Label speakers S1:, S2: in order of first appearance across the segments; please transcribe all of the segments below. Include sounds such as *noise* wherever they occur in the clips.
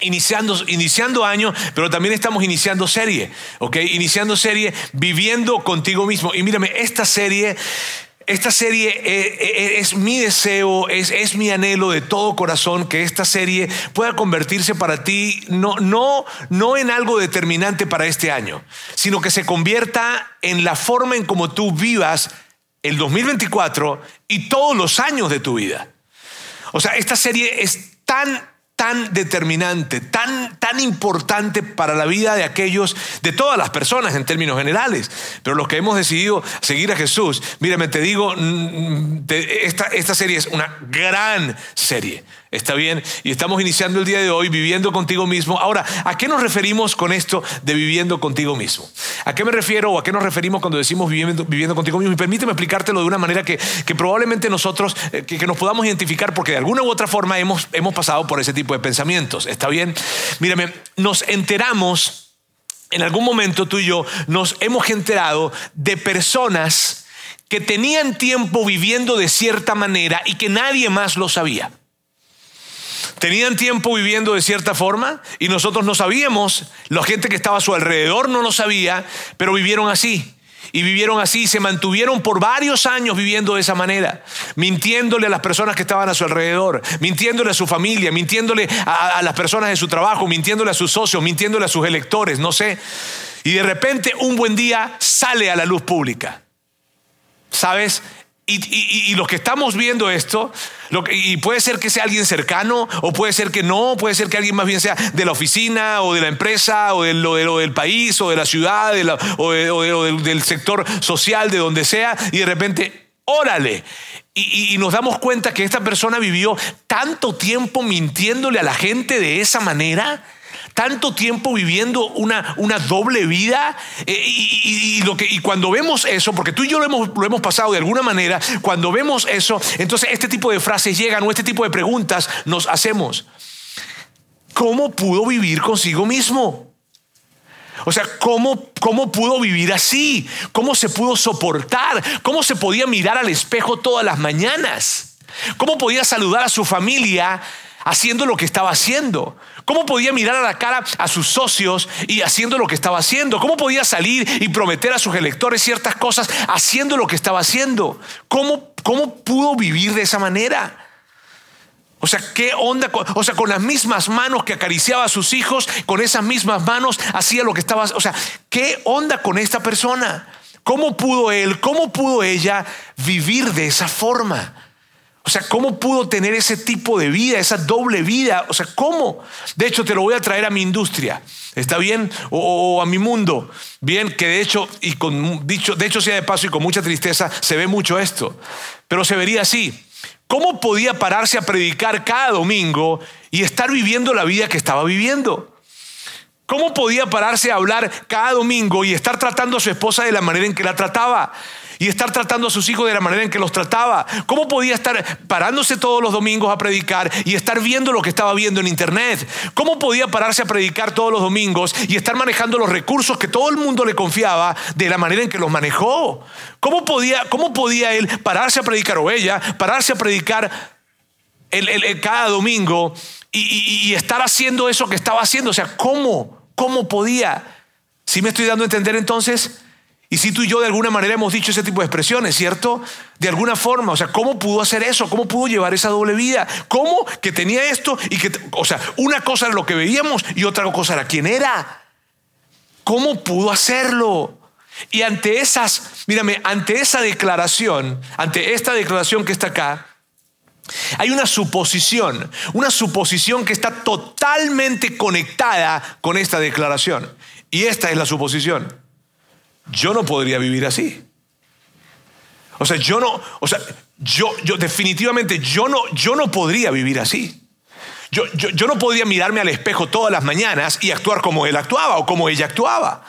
S1: Iniciando, iniciando año, pero también estamos iniciando serie, ¿ok? Iniciando serie, viviendo contigo mismo. Y mírame, esta serie esta serie eh, eh, es, mi deseo, es, es, mi anhelo de todo corazón que esta serie pueda convertirse para ti no, no, no en algo determinante para este año, sino que se convierta en la forma en cómo tú vivas el 2024 y todos los años de tu vida. O sea, esta serie es tan tan determinante, tan, tan importante para la vida de aquellos, de todas las personas en términos generales. Pero los que hemos decidido seguir a Jesús, mírame, te digo, mm, esta, esta serie es una gran serie. ¿Está bien? Y estamos iniciando el día de hoy viviendo contigo mismo. Ahora, ¿a qué nos referimos con esto de viviendo contigo mismo? ¿A qué me refiero o a qué nos referimos cuando decimos viviendo, contigo mismo? Y permíteme explicártelo de una manera que, que probablemente nosotros, eh, que, que, nos podamos identificar porque de alguna u otra forma hemos, hemos pasado por ese tipo de pensamientos. ¿Está bien? Mírame, nos enteramos, en algún momento tú y yo, nos hemos enterado de personas que tenían tiempo viviendo de cierta manera y que nadie más lo sabía. Tenían tiempo viviendo de cierta forma y nosotros no sabíamos, la gente que estaba a su alrededor no lo sabía, pero vivieron así. Y vivieron así, se mantuvieron por varios años viviendo de esa manera, mintiéndole a las personas que estaban a su alrededor, mintiéndole a su familia, mintiéndole a, a las personas de su trabajo, mintiéndole a sus socios, mintiéndole a sus electores, no sé. Y de repente un buen día sale a la luz pública. ¿Sabes? Y, los que estamos viendo esto, y puede ser que sea alguien cercano, o puede ser que no, puede ser que alguien más bien sea de la oficina, o de la empresa, o, de lo, del país, o de la ciudad, o, del, del, sector social, de donde sea, y de repente, órale. y nos damos cuenta que esta persona vivió tanto tiempo mintiéndole a la gente de esa manera tanto tiempo viviendo una, una doble vida eh, y, lo que, y cuando vemos eso, porque tú y yo lo hemos, lo hemos pasado de alguna manera, cuando vemos eso, entonces este tipo de frases llegan o este tipo de preguntas nos hacemos. ¿Cómo pudo vivir consigo mismo? O sea, ¿cómo, ¿cómo pudo vivir así? ¿Cómo se pudo soportar? ¿Cómo se podía mirar al espejo todas las mañanas? ¿Cómo podía saludar a su familia haciendo lo que estaba haciendo? ¿Cómo podía mirar a la cara a sus socios y haciendo lo que estaba haciendo? ¿Cómo podía salir y prometer a sus electores ciertas cosas haciendo lo que estaba haciendo? ¿Cómo, cómo pudo vivir de esa manera? O sea, ¿qué onda? O sea, con las mismas manos que acariciaba a sus hijos, con esas mismas manos hacía lo que estaba... O sea, ¿qué onda con esta persona? ¿Cómo pudo él, cómo pudo ella vivir de esa forma? O sea, ¿cómo pudo tener ese tipo de vida, esa doble vida? O sea, ¿cómo? De hecho, te lo voy a traer a mi industria. ¿Está bien? O, a mi mundo. Bien, que de hecho, y con dicho, de hecho sea de paso y con mucha tristeza, se ve mucho esto. Pero se vería así. ¿Cómo podía pararse a predicar cada domingo y estar viviendo la vida que estaba viviendo? ¿Cómo podía pararse a hablar cada domingo y estar tratando a su esposa de la manera en que la trataba? Y estar tratando a sus hijos de la manera en que los trataba. ¿Cómo podía estar parándose todos los domingos a predicar y estar viendo lo que estaba viendo en internet? ¿Cómo podía pararse a predicar todos los domingos y estar manejando los recursos que todo el mundo le confiaba de la manera en que los manejó? ¿Cómo podía, cómo podía él pararse a predicar o ella pararse a predicar cada domingo y, estar haciendo eso que estaba haciendo? O sea, ¿cómo? ¿Cómo podía? ¿Sí me estoy dando a entender entonces? Y si tú y yo de alguna manera hemos dicho ese tipo de expresiones, ¿cierto? De alguna forma, o sea, ¿cómo pudo hacer eso? ¿Cómo pudo llevar esa doble vida? ¿Cómo que tenía esto y que, o sea, una cosa era lo que veíamos y otra cosa era quién era? ¿Cómo pudo hacerlo? Y ante esas, mírame, ante esa declaración, ante esta declaración que está acá, hay una suposición, una suposición que está totalmente conectada con esta declaración. Y esta es la suposición yo no podría vivir así. O sea, yo no, o sea, yo, yo definitivamente, yo no, yo no podría vivir así. Yo, yo, yo, no podría mirarme al espejo todas las mañanas y actuar como él actuaba o como ella actuaba.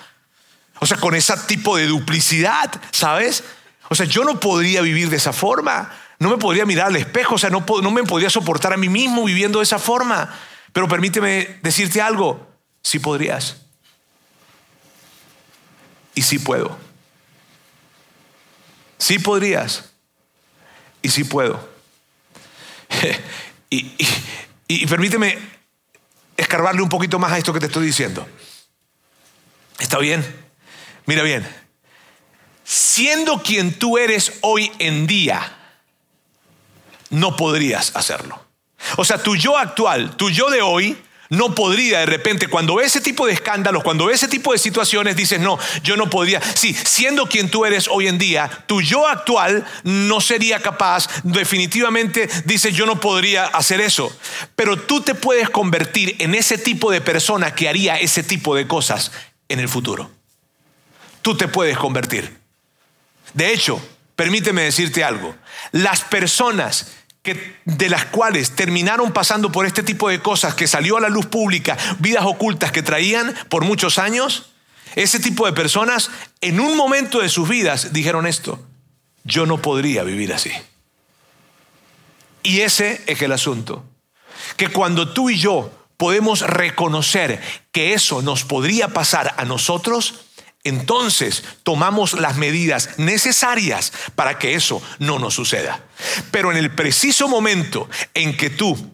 S1: O sea, con ese tipo de duplicidad, ¿sabes? O sea, yo no podría vivir de esa forma. No me podría mirar al espejo, o sea, no, no me podría soportar a mí mismo viviendo de esa forma. Pero permíteme decirte algo, sí podrías. Y sí puedo. Sí podrías. Y sí puedo. *laughs* y, y permíteme escarbarle un poquito más a esto que te estoy diciendo. ¿Está bien? Mira bien. Siendo quien tú eres hoy en día, no podrías hacerlo. O sea, tu yo actual, tu yo de hoy, no podría de repente, cuando ve ese tipo de escándalos, cuando ve ese tipo de situaciones, dices, no, yo no podría. Sí, siendo quien tú eres hoy en día, tu yo actual no sería capaz, definitivamente dices, yo no podría hacer eso. Pero tú te puedes convertir en ese tipo de persona que haría ese tipo de cosas en el futuro. Tú te puedes convertir. De hecho, permíteme decirte algo, las personas de las cuales terminaron pasando por este tipo de cosas que salió a la luz pública, vidas ocultas que traían por muchos años, ese tipo de personas en un momento de sus vidas dijeron esto, yo no podría vivir así. Y ese es el asunto, que cuando tú y yo podemos reconocer que eso nos podría pasar a nosotros, entonces tomamos las medidas necesarias para que eso no nos suceda. Pero en el preciso momento en que tú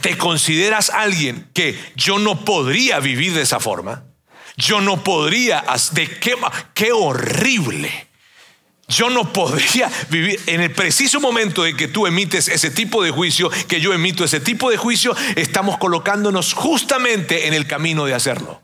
S1: te consideras alguien que yo no podría vivir de esa forma, yo no podría, de qué, qué horrible. Yo no podría *laughs* vivir en el preciso momento de que tú emites ese tipo de juicio, que yo emito ese tipo de juicio, estamos colocándonos justamente en el camino de hacerlo.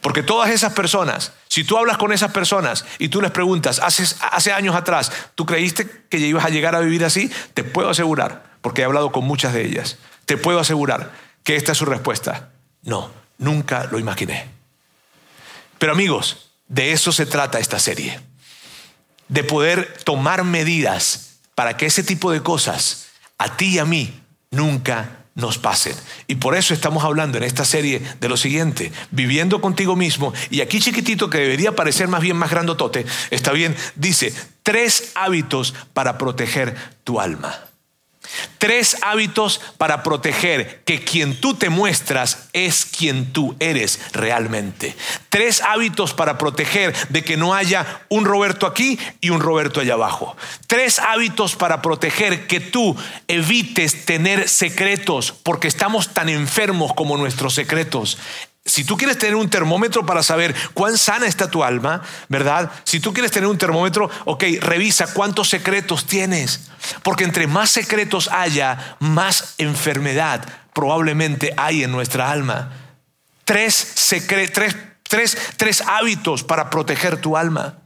S1: Porque todas esas personas, si tú hablas con esas personas y tú les preguntas, hace, hace años atrás, ¿tú creíste que ibas a llegar a vivir así? Te puedo asegurar, porque he hablado con muchas de ellas, te puedo asegurar que esta es su respuesta. No, nunca lo imaginé. Pero amigos, de eso se trata esta serie. De poder tomar medidas para que ese tipo de cosas a ti y a mí nunca nos pasen. Y por eso estamos hablando en esta serie de lo siguiente, viviendo contigo mismo. Y aquí chiquitito, que debería parecer más bien más grandotote, está bien, dice, tres hábitos para proteger tu alma. Tres hábitos para proteger que quien tú te muestras es quien tú eres realmente. Tres hábitos para proteger de que no haya un Roberto aquí y un Roberto allá abajo. Tres hábitos para proteger que tú evites tener secretos porque estamos tan enfermos como nuestros secretos. Si tú quieres tener un termómetro para saber cuán sana está tu alma, ¿verdad? Si tú quieres tener un termómetro, ok, revisa cuántos secretos tienes. Porque entre más secretos haya, más enfermedad probablemente hay en nuestra alma. Tres, tres, tres, tres hábitos para proteger tu alma.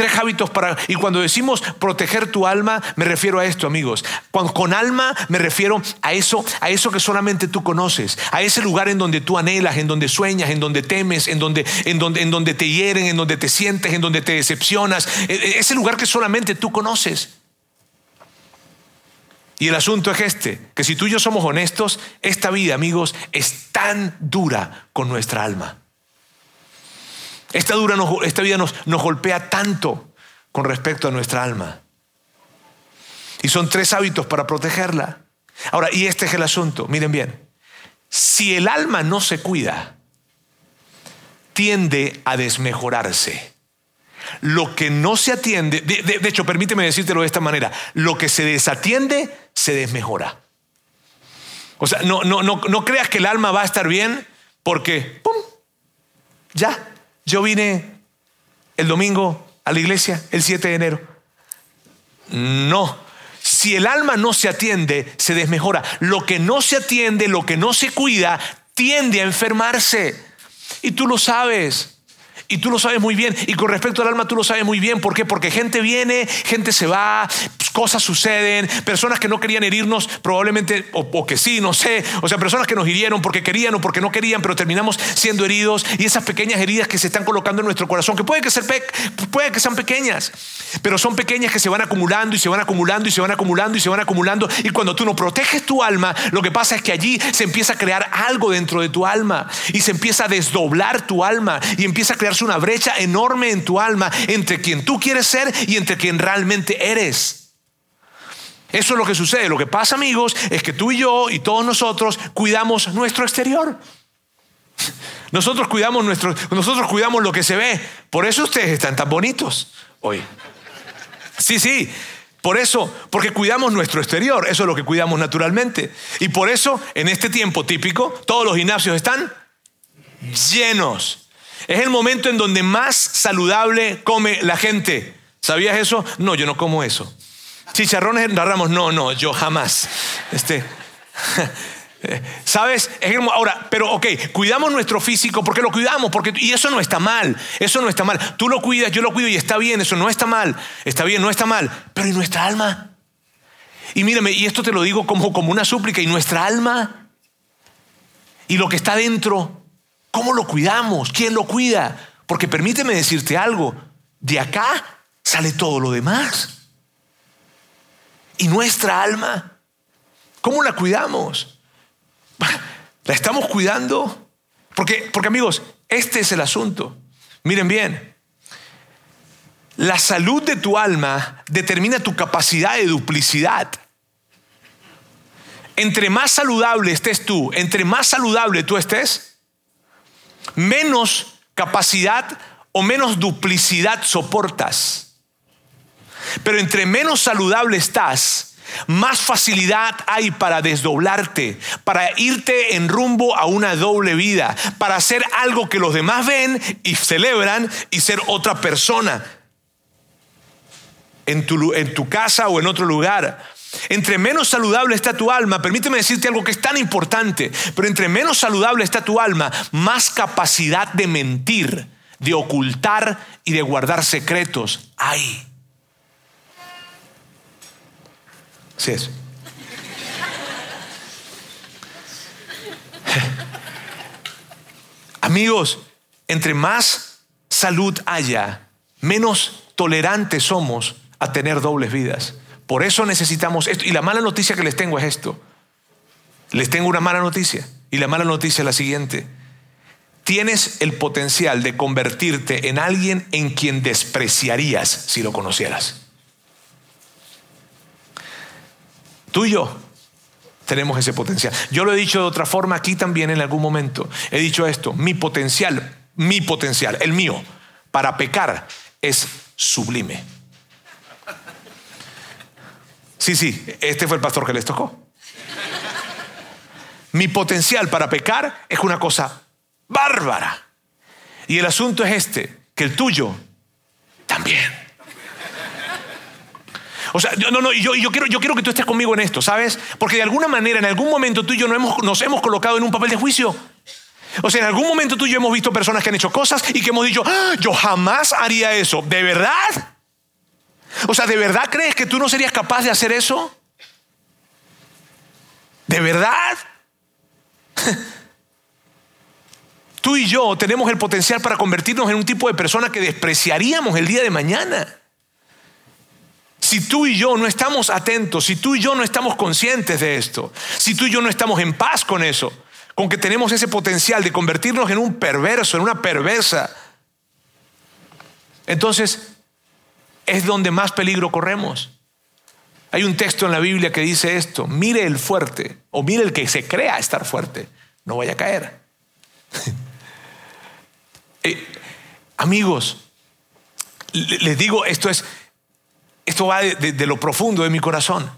S1: Tres hábitos para... Y cuando decimos proteger tu alma, me refiero a esto, amigos. con alma me refiero a eso, a eso que solamente tú conoces, a ese lugar en donde tú anhelas, en donde sueñas, en donde temes, en donde, en donde, en donde te hieren, en donde te sientes, en donde te decepcionas. E, e, ese lugar que solamente tú conoces. Y el asunto es este, que si tú y yo somos honestos, esta vida, amigos, es tan dura con nuestra alma. Esta, dura esta vida nos, golpea tanto con respecto a nuestra alma. Y son tres hábitos para protegerla. Ahora, y este es el asunto, miren bien, si el alma no se cuida, tiende a desmejorarse. Lo que no se atiende, de, hecho, permíteme decírtelo de esta manera, lo que se desatiende, se desmejora. O sea, no, no, no, no creas que el alma va a estar bien porque, ¡pum! Ya, yo vine el domingo a la iglesia, el 7 de enero. No. Si el alma no se atiende, se desmejora. Lo que no se atiende, lo que no se cuida, tiende a enfermarse. Y tú lo sabes. Y tú lo sabes muy bien. Y con respecto al alma, tú lo sabes muy bien. ¿Por qué? Porque gente viene, gente se va. cosas suceden, personas que no querían herirnos, probablemente, o, que sí, no sé, o sea, personas que nos hirieron porque querían o porque no querían, pero terminamos siendo heridos y esas pequeñas heridas que se están colocando en nuestro corazón, que puede que, ser puede que sean pequeñas, pero son pequeñas que se van acumulando y se van acumulando y se van acumulando y se van acumulando y cuando tú no proteges tu alma, lo que pasa es que allí se empieza a crear algo dentro de tu alma y se empieza a desdoblar tu alma y empieza a una brecha enorme en tu alma entre quien tú quieres ser y entre quien realmente eres. Eso es lo que sucede. Lo que pasa, amigos, es que tú y yo y todos nosotros cuidamos nuestro exterior. Nosotros cuidamos nuestro, nosotros cuidamos lo que se ve. Por eso ustedes están tan bonitos hoy. Sí, sí. Por eso, porque cuidamos nuestro exterior, eso es lo que cuidamos naturalmente. Y por eso, en este tiempo típico, todos los gimnasios están llenos. Es el momento en donde más saludable come la gente. ¿Sabías eso? No, yo no como eso. Chicharrones en ramos, no, no, yo jamás. Este, *laughs* ¿Sabes? Ahora, pero ok, cuidamos nuestro físico porque lo cuidamos, porque, y eso no está mal, eso no está mal. Tú lo cuidas, yo lo cuido y está bien, eso no está mal, está bien, no está mal, pero ¿y nuestra alma? Y mírame, y esto te lo digo como, como una súplica, ¿y nuestra alma? ¿Y lo que está dentro? ¿Cómo lo cuidamos? ¿Quién lo cuida? Porque permíteme decirte algo, de acá sale todo lo demás. ¿Y nuestra alma? ¿Cómo la cuidamos? ¿La estamos cuidando? Porque, porque amigos, este es el asunto. Miren bien, la salud de tu alma determina tu capacidad de duplicidad. Entre más saludable estés tú, entre más saludable tú estés, menos capacidad o menos duplicidad soportas. Pero entre menos saludable estás, más facilidad hay para desdoblarte, para irte en rumbo a una doble vida, para hacer algo que los demás ven y celebran y ser otra persona en tu, en tu casa o en otro lugar. Entre menos saludable está tu alma, permíteme decirte algo que es tan importante, pero entre menos saludable está tu alma, más capacidad de mentir, de ocultar y de guardar secretos hay. Sí es. *laughs* Amigos, entre más salud haya, menos tolerantes somos a tener dobles vidas. Por eso necesitamos esto. Y la mala noticia que les tengo es esto. Les tengo una mala noticia. Y la mala noticia es la siguiente. Tienes el potencial de convertirte en alguien en quien despreciarías si lo conocieras. Tú y yo tenemos ese potencial. Yo lo he dicho de otra forma aquí también en algún momento. He dicho esto, mi potencial, mi potencial, el mío, para pecar es sublime. Sí, sí, este fue el pastor que les tocó. Mi potencial para pecar es una cosa bárbara. Y el asunto es este, que el tuyo también. O sea, no, no, yo, yo, quiero, yo quiero que tú estés conmigo en esto, ¿sabes? Porque de alguna manera, en algún momento tú y yo no hemos, nos hemos colocado en un papel de juicio. O sea, en algún momento tú y yo hemos visto personas que han hecho cosas y que hemos dicho, ah, yo jamás haría eso. ¿De verdad? O sea, ¿de verdad crees que tú no serías capaz de hacer eso? ¿De verdad? *laughs* Tú y yo tenemos el potencial para convertirnos en un tipo de persona que despreciaríamos el día de mañana. Si tú y yo no estamos atentos, si tú y yo no estamos conscientes de esto, si tú y yo no estamos en paz con eso, con que tenemos ese potencial de convertirnos en un perverso, en una perversa, entonces es donde más peligro corremos. Hay un texto en la Biblia que dice esto, mire el fuerte, o mire el que se crea estar fuerte, no vaya a caer. *laughs* Eh, amigos, les digo, esto es, esto va de, lo profundo de mi corazón.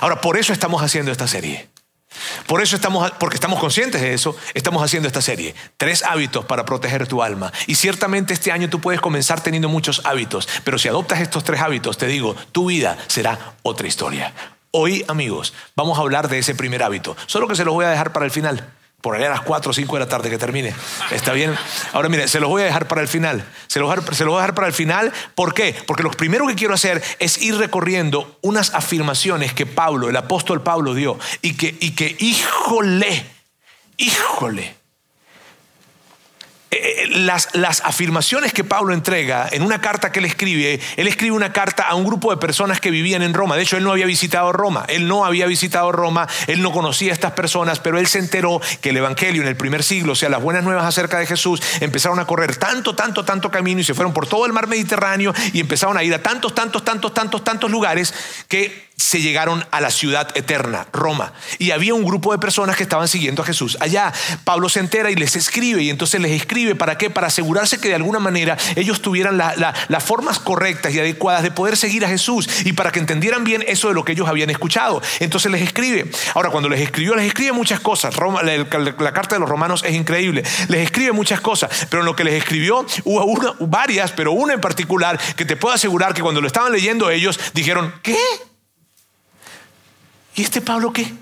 S1: Ahora, por eso estamos haciendo esta serie. Por eso estamos, porque estamos conscientes de eso, estamos haciendo esta serie. Tres hábitos para proteger tu alma. Y ciertamente este año tú puedes comenzar teniendo muchos hábitos, pero si adoptas estos tres hábitos, te digo, tu vida será otra historia. Hoy, amigos, vamos a hablar de ese primer hábito. Solo que se los voy a dejar para el final. Por allá a las 4 o 5 de la tarde que termine. ¿Está bien? Ahora mire, se los voy a dejar para el final. Se los, se los voy a dejar para el final. ¿Por qué? Porque lo primero que quiero hacer es ir recorriendo unas afirmaciones que Pablo, el apóstol Pablo dio. Y que, y que híjole, híjole, las, las, afirmaciones que Pablo entrega en una carta que él escribe, él escribe una carta a un grupo de personas que vivían en Roma. De hecho, él no había visitado Roma, él no había visitado Roma, él no conocía a estas personas, pero él se enteró que el Evangelio en el primer siglo, o sea, las buenas nuevas acerca de Jesús, empezaron a correr tanto, tanto, tanto camino y se fueron por todo el mar Mediterráneo y empezaron a ir a tantos, tantos, tantos, tantos, tantos lugares que se llegaron a la ciudad eterna, Roma. Y había un grupo de personas que estaban siguiendo a Jesús. Allá Pablo se entera y les escribe, y entonces les escribe para qué? Para asegurarse que de alguna manera ellos tuvieran las formas correctas y adecuadas de poder seguir a Jesús y para que entendieran bien eso de lo que ellos habían escuchado. Entonces les escribe. Ahora, cuando les escribió, les escribe muchas cosas. la, carta de los romanos es increíble. Les escribe muchas cosas, pero en lo que les escribió hubo varias, pero una en particular que te puedo asegurar que cuando lo estaban leyendo ellos dijeron, ¿qué? ¿Y este Pablo qué?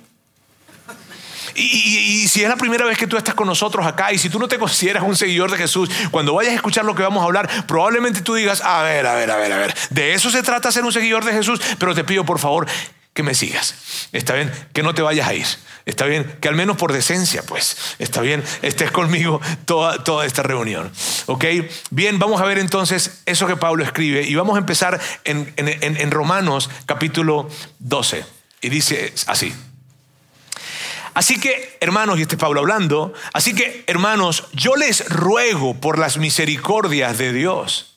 S1: Y, si es la primera vez que tú estás con nosotros acá y si tú no te consideras un seguidor de Jesús, cuando vayas a escuchar lo que vamos a hablar, probablemente tú digas, a ver, a ver, a ver, a ver, de eso se trata ser un seguidor de Jesús, pero te pido por favor que me sigas. Está bien, que no te vayas a ir. Está bien, que al menos por decencia, pues, está bien, estés conmigo toda, toda esta reunión. ¿Ok? Bien, vamos a ver entonces eso que Pablo escribe y vamos a empezar en, en Romanos capítulo 12. Y dice así. Así que, hermanos, y este es Pablo hablando, así que, hermanos, yo les ruego por las misericordias de Dios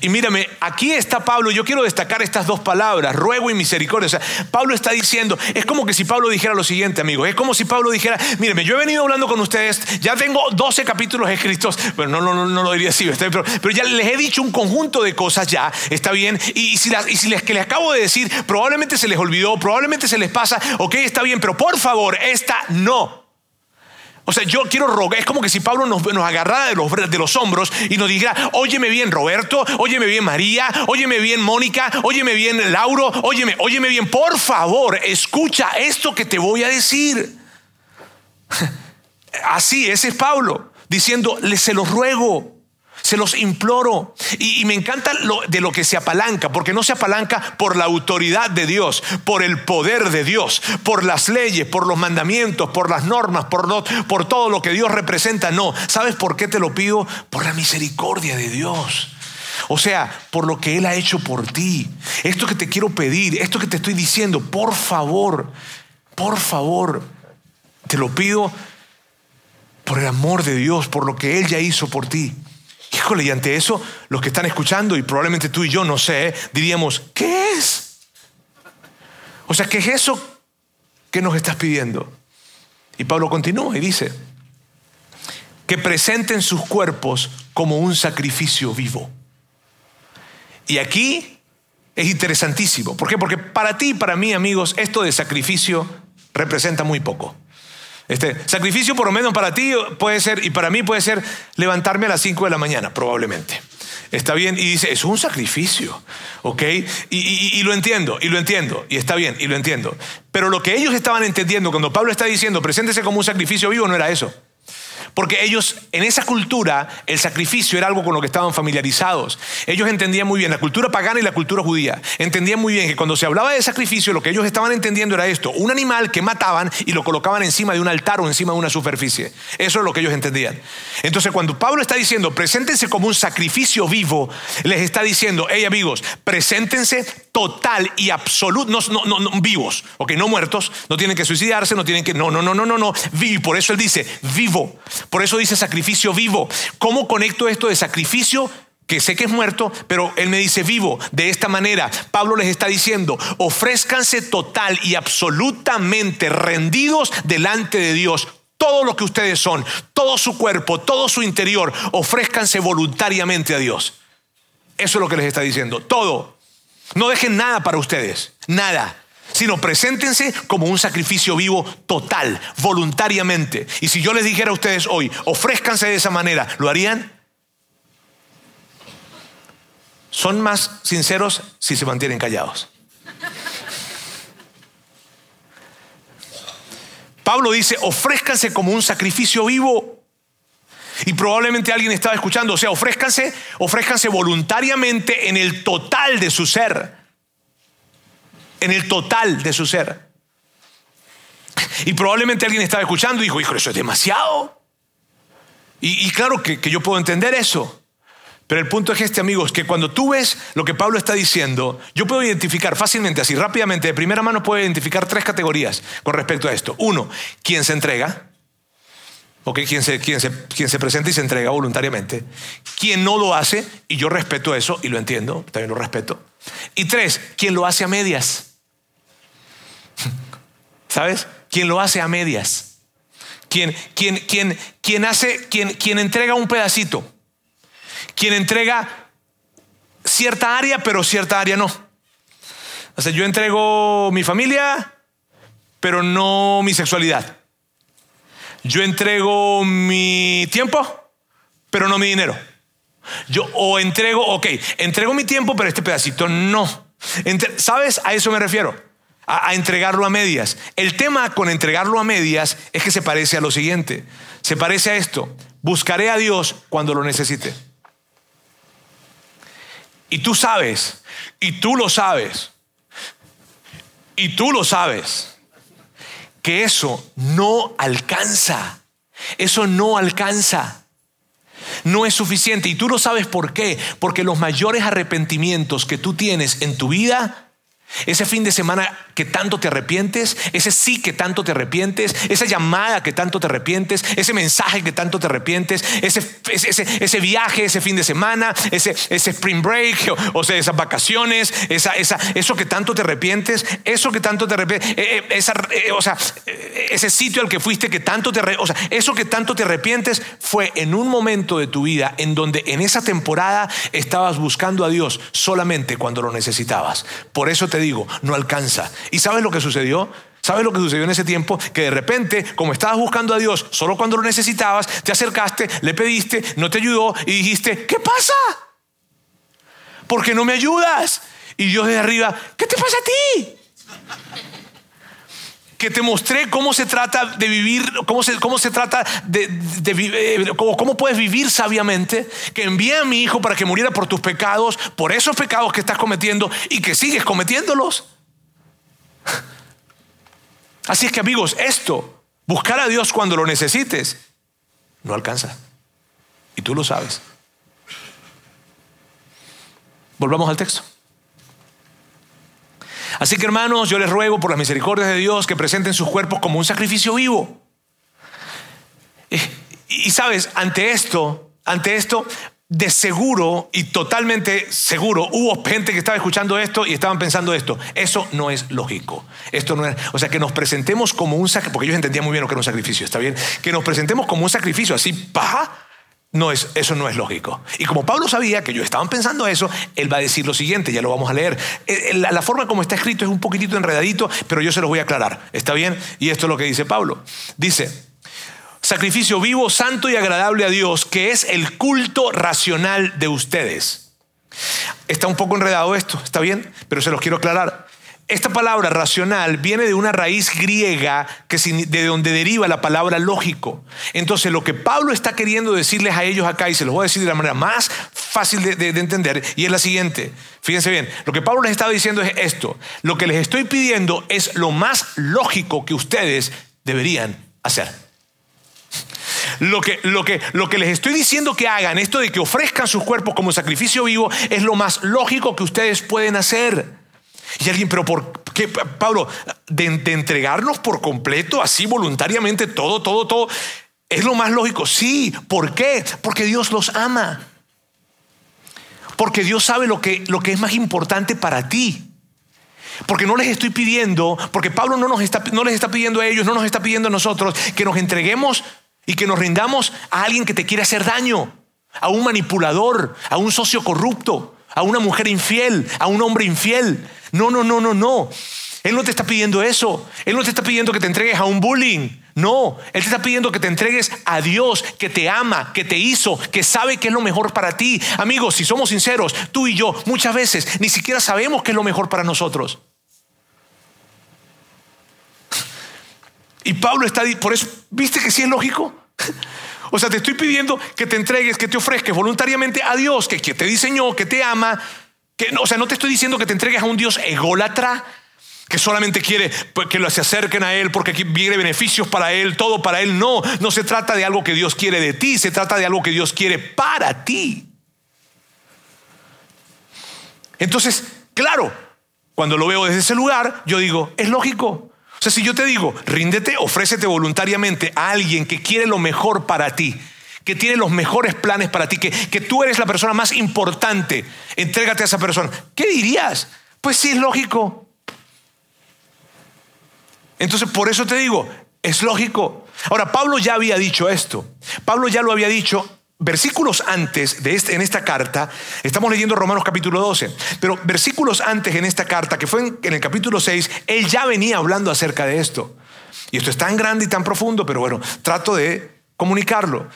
S1: y mírame, aquí está Pablo, yo quiero destacar estas dos palabras, ruego y misericordia. O sea, Pablo está diciendo, es como que si Pablo dijera lo siguiente, amigo, es como si Pablo dijera, mírame, yo he venido hablando con ustedes, ya tengo 12 capítulos escritos, pero no, no, no, no lo diría así, pero, pero, ya les he dicho un conjunto de cosas ya, está bien, y, si, las, y si les, que les acabo de decir, probablemente se les olvidó, probablemente se les pasa, ok, está bien, pero por favor, esta no. O sea, yo quiero rogar, es como que si Pablo nos, nos agarrara de los, de los, hombros y nos dijera, óyeme bien Roberto, óyeme bien María, óyeme bien Mónica, óyeme bien Lauro, óyeme, óyeme bien, por favor, escucha esto que te voy a decir. *laughs* Así, ese es Pablo, diciendo, se los ruego, se los imploro. Y, me encanta lo, de lo que se apalanca, porque no se apalanca por la autoridad de Dios, por el poder de Dios, por las leyes, por los mandamientos, por las normas, por, por todo lo que Dios representa. No, ¿sabes por qué te lo pido? Por la misericordia de Dios. O sea, por lo que Él ha hecho por ti. Esto que te quiero pedir, esto que te estoy diciendo, por favor, por favor, te lo pido por el amor de Dios, por lo que Él ya hizo por ti. Híjole, y ante eso, los que están escuchando, y probablemente tú y yo no sé, diríamos, ¿qué es? O sea, ¿qué es eso que nos estás pidiendo? Y Pablo continúa y dice, que presenten sus cuerpos como un sacrificio vivo. Y aquí es interesantísimo. ¿Por qué? Porque para ti y para mí, amigos, esto de sacrificio representa muy poco. Este sacrificio, por lo menos para ti puede ser, y para mí puede ser levantarme a las 5 de la mañana, probablemente. Está bien, y dice, es un sacrificio, ¿ok? Y, y, lo entiendo, y lo entiendo, y está bien, y lo entiendo. Pero lo que ellos estaban entendiendo cuando Pablo está diciendo, preséntese como un sacrificio vivo, no era eso. Porque ellos, en esa cultura, el sacrificio era algo con lo que estaban familiarizados. Ellos entendían muy bien la cultura pagana y la cultura judía. Entendían muy bien que cuando se hablaba de sacrificio, lo que ellos estaban entendiendo era esto: un animal que mataban y lo colocaban encima de un altar o encima de una superficie. Eso es lo que ellos entendían. Entonces, cuando Pablo está diciendo, preséntense como un sacrificio vivo, les está diciendo, hey amigos, preséntense total y absoluto, no, no, no, vivos, ok, no muertos, no tienen que suicidarse, no tienen que, no, no, no, no, no, no, y por eso él dice, vivo. Por eso dice sacrificio vivo. ¿Cómo conecto esto de sacrificio? que sé que es muerto, pero él me dice vivo. De esta manera, Pablo les está diciendo, ofrézcanse total y absolutamente rendidos delante de Dios. Todo lo que ustedes son, todo su cuerpo, todo su interior, ofrézcanse voluntariamente a Dios. Eso es lo que les está diciendo. Todo. No dejen nada para ustedes. Nada sino preséntense como un sacrificio vivo total, voluntariamente. Y si yo les dijera a ustedes hoy, ofrézcanse de esa manera, ¿lo harían? Son más sinceros si se mantienen callados. Pablo dice, ofrézcanse como un sacrificio vivo. Y probablemente alguien estaba escuchando, o sea, ofrézcanse, ofrézcanse voluntariamente en el total de su ser. En el total de su ser. Y probablemente alguien estaba escuchando y dijo, hijo, eso es demasiado. Y, claro que, yo puedo entender eso. Pero el punto es este, amigos, que cuando tú ves lo que Pablo está diciendo, yo puedo identificar fácilmente, así rápidamente, de primera mano puedo identificar tres categorías con respecto a esto. Uno, quien se entrega. ¿ok? Quien se, quien, se, quien se presenta y se entrega voluntariamente. Quien no lo hace, y yo respeto eso y lo entiendo, también lo respeto. Y tres, quien lo hace a medias. ¿Sabes? Quien lo hace a medias. Quien, quien, quien, quien hace, quien, quien entrega un pedacito. Quien entrega cierta área, pero cierta área no. O sea, yo entrego mi familia, pero no mi sexualidad. Yo entrego mi tiempo, pero no mi dinero. Yo o entrego, ok, entrego mi tiempo, pero este pedacito no. ¿Sabes? A eso me refiero. A, a, entregarlo a medias. El tema con entregarlo a medias es que se parece a lo siguiente. Se parece a esto. Buscaré a Dios cuando lo necesite. Y tú sabes, y tú lo sabes, y tú lo sabes que eso no alcanza. Eso no alcanza. No es suficiente. Y tú no sabes por qué. Porque los mayores arrepentimientos que tú tienes en tu vida ese fin de semana que tanto te arrepientes, ese sí que tanto te arrepientes, esa llamada que tanto te arrepientes, ese mensaje que tanto te arrepientes, ese, ese, viaje, ese fin de semana, ese, ese spring break, o, sea, esas vacaciones, esa, esa, eso que tanto te arrepientes, eso que tanto te arrepientes, eh, eh, eh, o sea, ese sitio al que fuiste que tanto te o sea, eso que tanto te arrepientes fue en un momento de tu vida en donde en esa temporada estabas buscando a Dios solamente cuando lo necesitabas. Por eso te digo, no alcanza. ¿Y sabes lo que sucedió? ¿Sabes lo que sucedió en ese tiempo? Que de repente, como estabas buscando a Dios solo cuando lo necesitabas, te acercaste, le pediste, no te ayudó y dijiste, ¿qué pasa? ¿Por qué no me ayudas? Y Dios desde arriba, ¿qué te pasa a ti? Que te mostré cómo se trata de vivir, cómo se, cómo se trata de, vivir, cómo, cómo, puedes vivir sabiamente, que envié a mi hijo para que muriera por tus pecados, por esos pecados que estás cometiendo y que sigues cometiéndolos. *laughs* Así es que amigos, esto, buscar a Dios cuando lo necesites, no alcanza. Y tú lo sabes. Volvamos al texto. Así que hermanos, yo les ruego por las misericordias de Dios que presenten sus cuerpos como un sacrificio vivo. Y, sabes, ante esto, ante esto, de seguro y totalmente seguro hubo gente que estaba escuchando esto y estaban pensando esto. Eso no es lógico. Esto no es, o sea, que nos presentemos como un sacrificio, porque ellos entendían muy bien lo que era un sacrificio, ¿está bien? Que nos presentemos como un sacrificio así, pa, no es, eso no es lógico. Y como Pablo sabía que ellos estaban pensando eso, él va a decir lo siguiente, ya lo vamos a leer. Eh, eh, la, la, forma como está escrito es un poquitito enredadito, pero yo se los voy a aclarar. ¿Está bien? Y esto es lo que dice Pablo. Dice, sacrificio vivo, santo y agradable a Dios, que es el culto racional de ustedes. Está un poco enredado esto, ¿está bien? Pero se los quiero aclarar. Esta palabra racional viene de una raíz griega que, de donde deriva la palabra lógico. Entonces lo que Pablo está queriendo decirles a ellos acá, y se los voy a decir de la manera más fácil de, de entender, y es la siguiente. Fíjense bien, lo que Pablo les estaba diciendo es esto. Lo que les estoy pidiendo es lo más lógico que ustedes deberían hacer. Lo que, lo, que, lo que les estoy diciendo que hagan, esto de que ofrezcan sus cuerpos como sacrificio vivo, es lo más lógico que ustedes pueden hacer. Y alguien, pero ¿por qué, Pablo? De, entregarnos por completo, así voluntariamente, todo, todo, todo. Es lo más lógico. Sí. ¿Por qué? Porque Dios los ama. Porque Dios sabe lo que, lo que es más importante para ti. Porque no les estoy pidiendo, porque Pablo no, nos está, no les está pidiendo a ellos, no nos está pidiendo a nosotros que nos entreguemos y que nos rindamos a alguien que te quiere hacer daño, a un manipulador, a un socio corrupto, a una mujer infiel, a un hombre infiel. No, no, no, no, no. Él no te está pidiendo eso. Él no te está pidiendo que te entregues a un bullying. No, Él te está pidiendo que te entregues a Dios, que te ama, que te hizo, que sabe que es lo mejor para ti. Amigos, si somos sinceros, tú y yo muchas veces ni siquiera sabemos qué es lo mejor para nosotros. Y Pablo está, por eso, ¿viste que sí es lógico? *laughs* O sea, te estoy pidiendo que te entregues, que te ofrezcas voluntariamente a Dios, que, te diseñó, que te ama. Que, o sea, no te estoy diciendo que te entregues a un Dios ególatra, que solamente quiere pues, que se acerquen a Él porque viene beneficios para Él, todo para Él. No, no se trata de algo que Dios quiere de ti, se trata de algo que Dios quiere para ti. Entonces, claro, cuando lo veo desde ese lugar, yo digo, es lógico. Sea, si yo te digo, ríndete, ofrécete voluntariamente a alguien que quiere lo mejor para ti, que tiene los mejores planes para ti, que, que tú eres la persona más importante, entrégate a esa persona. ¿Qué dirías? Pues sí, es lógico. Entonces, por eso te digo, es lógico. Ahora, Pablo ya había dicho esto. Pablo ya lo había dicho versículos antes de este, en esta carta, estamos leyendo Romanos capítulo 12, pero versículos antes en esta carta, que fue en, en, el capítulo 6, él ya venía hablando acerca de esto. Y esto es tan grande y tan profundo, pero bueno, trato de comunicarlo.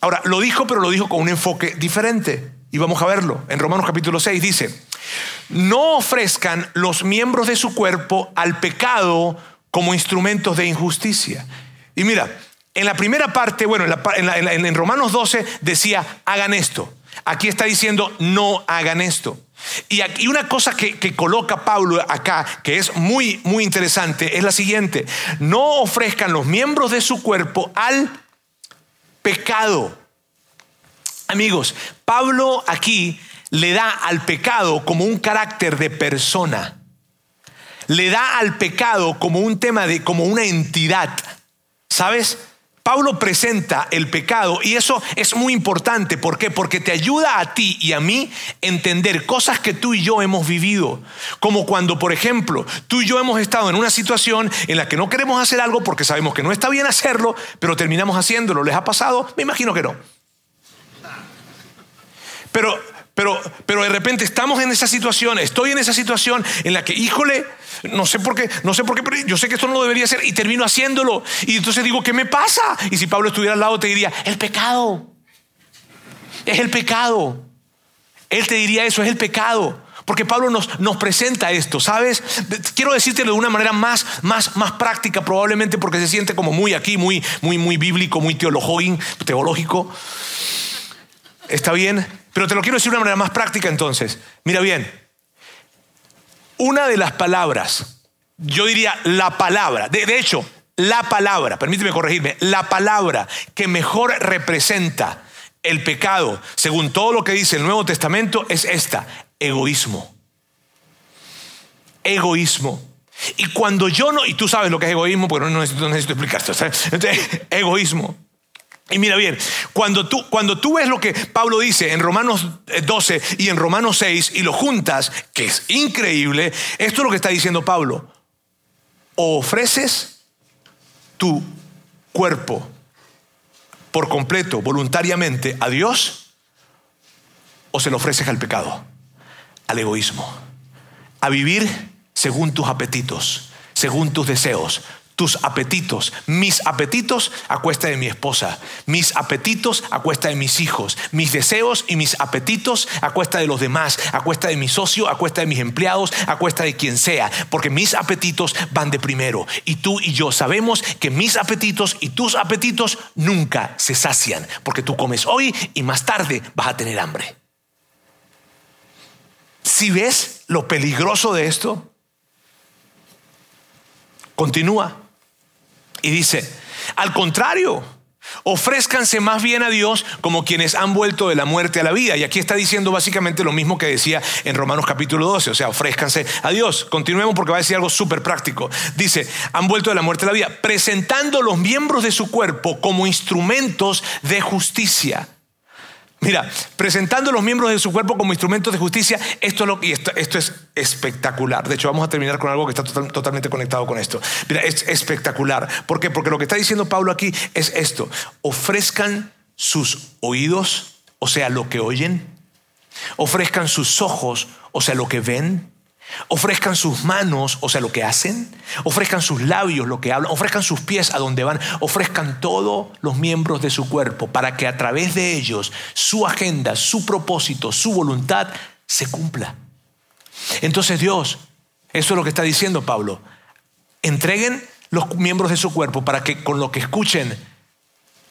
S1: Ahora, lo dijo, pero lo dijo con un enfoque diferente. Y vamos a verlo. En Romanos capítulo 6 dice, no ofrezcan los miembros de su cuerpo al pecado como instrumentos de injusticia. Y mira, en la primera parte, bueno, en, Romanos 12 decía, hagan esto. Aquí está diciendo, no hagan esto. Y, aquí, una cosa que, que, coloca Pablo acá, que es muy, muy interesante, es la siguiente. No ofrezcan los miembros de su cuerpo al pecado. Amigos, Pablo aquí le da al pecado como un carácter de persona. Le da al pecado como un tema de, como una entidad. ¿Sabes? Pablo presenta el pecado y eso es muy importante. ¿Por qué? Porque te ayuda a ti y a mí entender cosas que tú y yo hemos vivido. Como cuando, por ejemplo, tú y yo hemos estado en una situación en la que no queremos hacer algo porque sabemos que no está bien hacerlo, pero terminamos haciéndolo. ¿Les ha pasado? Me imagino que no. Pero pero, pero de repente estamos en esa situación, estoy en esa situación en la que, híjole, no sé por qué, no sé por qué, pero yo sé que esto no lo debería hacer y termino haciéndolo. Y entonces digo, ¿qué me pasa? Y si Pablo estuviera al lado te diría, el pecado. Es el pecado. Él te diría eso, es el pecado. Porque Pablo nos, nos presenta esto, ¿sabes? Quiero decírtelo de una manera más, más, más práctica, probablemente porque se siente como muy aquí, muy, muy, muy bíblico, muy teológico. ¿Está bien? Pero te lo quiero decir de una manera más práctica entonces. Mira bien, una de las palabras, yo diría la palabra, de, hecho, la palabra, permíteme corregirme, la palabra que mejor representa el pecado, según todo lo que dice el Nuevo Testamento, es esta, egoísmo. Egoísmo. Y cuando yo no, y tú sabes lo que es egoísmo, porque no necesito, no necesito explicarte, Entonces, *laughs* egoísmo. Y mira bien, cuando tú, cuando tú ves lo que Pablo dice en Romanos 12 eh, y en Romanos 6 y lo juntas, que es increíble, esto es lo que está diciendo Pablo. Ofreces tu cuerpo por completo, voluntariamente, a Dios, o se lo ofreces al pecado, al egoísmo, a vivir según tus apetitos, según tus deseos, tus apetitos, mis apetitos a cuesta de mi esposa, mis apetitos a cuesta de mis hijos, mis deseos y mis apetitos a cuesta de los demás, a cuesta de mi socio, a cuesta de mis empleados, a cuesta de quien sea, porque mis apetitos van de primero. Y tú y yo sabemos que mis apetitos y tus apetitos nunca se sacian, porque tú comes hoy y más tarde vas a tener hambre. Si ves lo peligroso de esto, continúa. Y dice, al contrario, ofrézcanse más bien a Dios como quienes han vuelto de la muerte a la vida. Y aquí está diciendo básicamente lo mismo que decía en Romanos capítulo 12, o sea, ofrézcanse a Dios. Continuemos porque va a decir algo súper práctico. Dice, han vuelto de la muerte a la vida, presentando los miembros de su cuerpo como instrumentos de justicia Mira, presentando los miembros de su cuerpo como instrumentos de justicia, esto, es espectacular. De hecho, vamos a terminar con algo que está totalmente conectado con esto. Mira, es espectacular. ¿Por qué? Porque lo que está diciendo Pablo aquí es esto. Ofrezcan sus oídos, o sea, lo que oyen. Ofrezcan sus ojos, o sea, lo que ven. Ofrezcan sus manos, o sea, lo que hacen. Ofrezcan sus labios, lo que hablan. Ofrezcan sus pies a donde van. Ofrezcan todos los miembros de su cuerpo para que a través de ellos su agenda, su propósito, su voluntad se cumpla. Entonces Dios, eso es lo que está diciendo Pablo. Entreguen los miembros de su cuerpo para que con lo que escuchen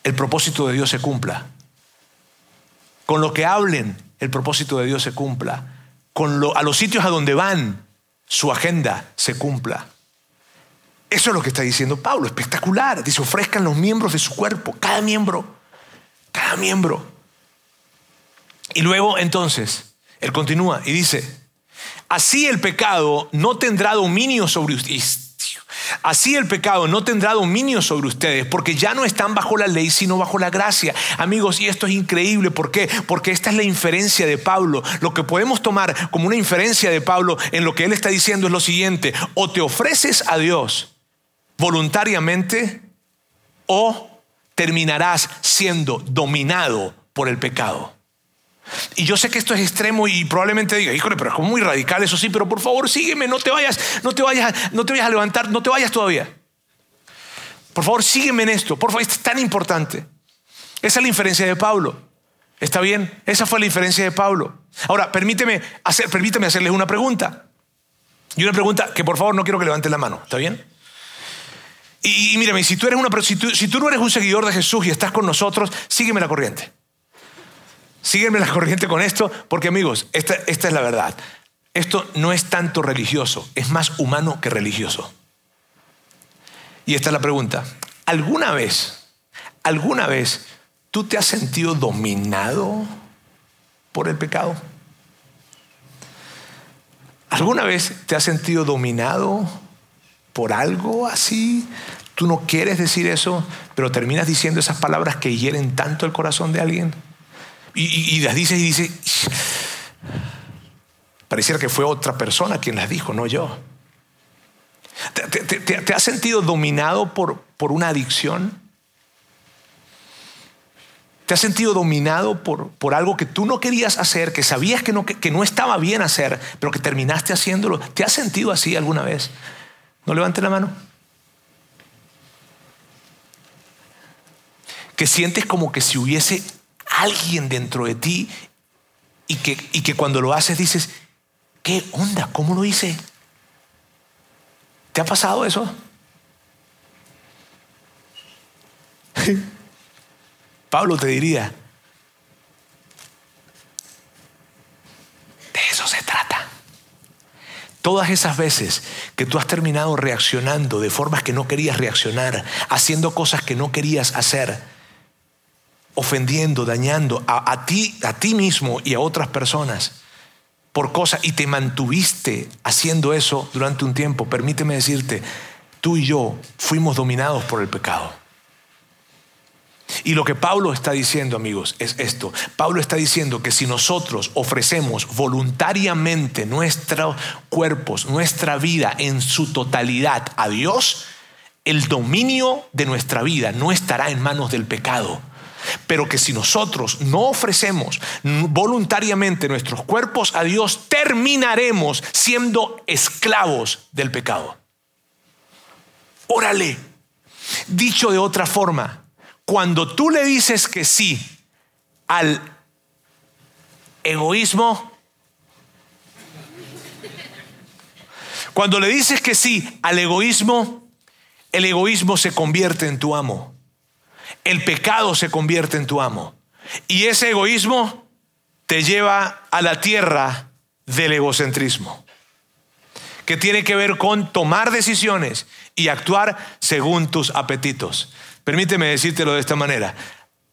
S1: el propósito de Dios se cumpla. Con lo que hablen el propósito de Dios se cumpla. A los sitios a donde van su agenda se cumpla. Eso es lo que está diciendo Pablo, espectacular. Dice, ofrezcan los miembros de su cuerpo, cada miembro, cada miembro. Y luego entonces, él continúa y dice, así el pecado no tendrá dominio sobre ustedes. Así el pecado no tendrá dominio sobre ustedes porque ya no están bajo la ley sino bajo la gracia. Amigos, y esto es increíble. ¿Por qué? Porque esta es la inferencia de Pablo. Lo que podemos tomar como una inferencia de Pablo en lo que él está diciendo es lo siguiente. O te ofreces a Dios voluntariamente o terminarás siendo dominado por el pecado. Y yo sé que esto es extremo y probablemente diga, híjole, pero es como muy radical, eso sí, pero por favor sígueme, no te vayas, no te vayas, no te vayas a levantar, no te vayas todavía. Por favor, sígueme en esto, por favor, esto es tan importante. Esa es la inferencia de Pablo. ¿Está bien? Esa fue la inferencia de Pablo. Ahora, permíteme, hacer, permíteme hacerles una pregunta. Y una pregunta que por favor no quiero que levanten la mano. ¿Está bien? Y, mírame, si tú, eres una, si tú no eres un seguidor de Jesús y estás con nosotros, sígueme la corriente. Sígueme la corriente con esto, porque amigos, esta, esta es la verdad. Esto no es tanto religioso, es más humano que religioso. Y esta es la pregunta. ¿Alguna vez, alguna vez, tú te has sentido dominado por el pecado? ¿Alguna vez te has sentido dominado por algo así? Tú no quieres decir eso, pero terminas diciendo esas palabras que hieren tanto el corazón de alguien. Y, las dice y dice, pareciera que fue otra persona quien las dijo, no yo. ¿Te, has sentido dominado por, por, una adicción? ¿Te has sentido dominado por, por, algo que tú no querías hacer, que sabías que no, que no estaba bien hacer, pero que terminaste haciéndolo? ¿Te has sentido así alguna vez? No levante la mano. Que sientes como que si hubiese alguien dentro de ti y que, y que cuando lo haces dices, ¿qué onda? ¿Cómo lo hice? ¿Te ha pasado eso? *laughs* Pablo te diría, de eso se trata. Todas esas veces que tú has terminado reaccionando de formas que no querías reaccionar, haciendo cosas que no querías hacer, ofendiendo, dañando a, ti, a ti mismo y a otras personas por cosas y te mantuviste haciendo eso durante un tiempo, permíteme decirte, tú y yo fuimos dominados por el pecado. Y lo que Pablo está diciendo, amigos, es esto. Pablo está diciendo que si nosotros ofrecemos voluntariamente nuestros cuerpos, nuestra vida en su totalidad a Dios, el dominio de nuestra vida no estará en manos del pecado, pero que si nosotros no ofrecemos voluntariamente nuestros cuerpos a Dios, terminaremos siendo esclavos del pecado. Órale. Dicho de otra forma, cuando tú le dices que sí al egoísmo, cuando le dices que sí al egoísmo, el egoísmo se convierte en tu amo el pecado se convierte en tu amo. Y ese egoísmo te lleva a la tierra del egocentrismo, que tiene que ver con tomar decisiones y actuar según tus apetitos. Permíteme decírtelo de esta manera,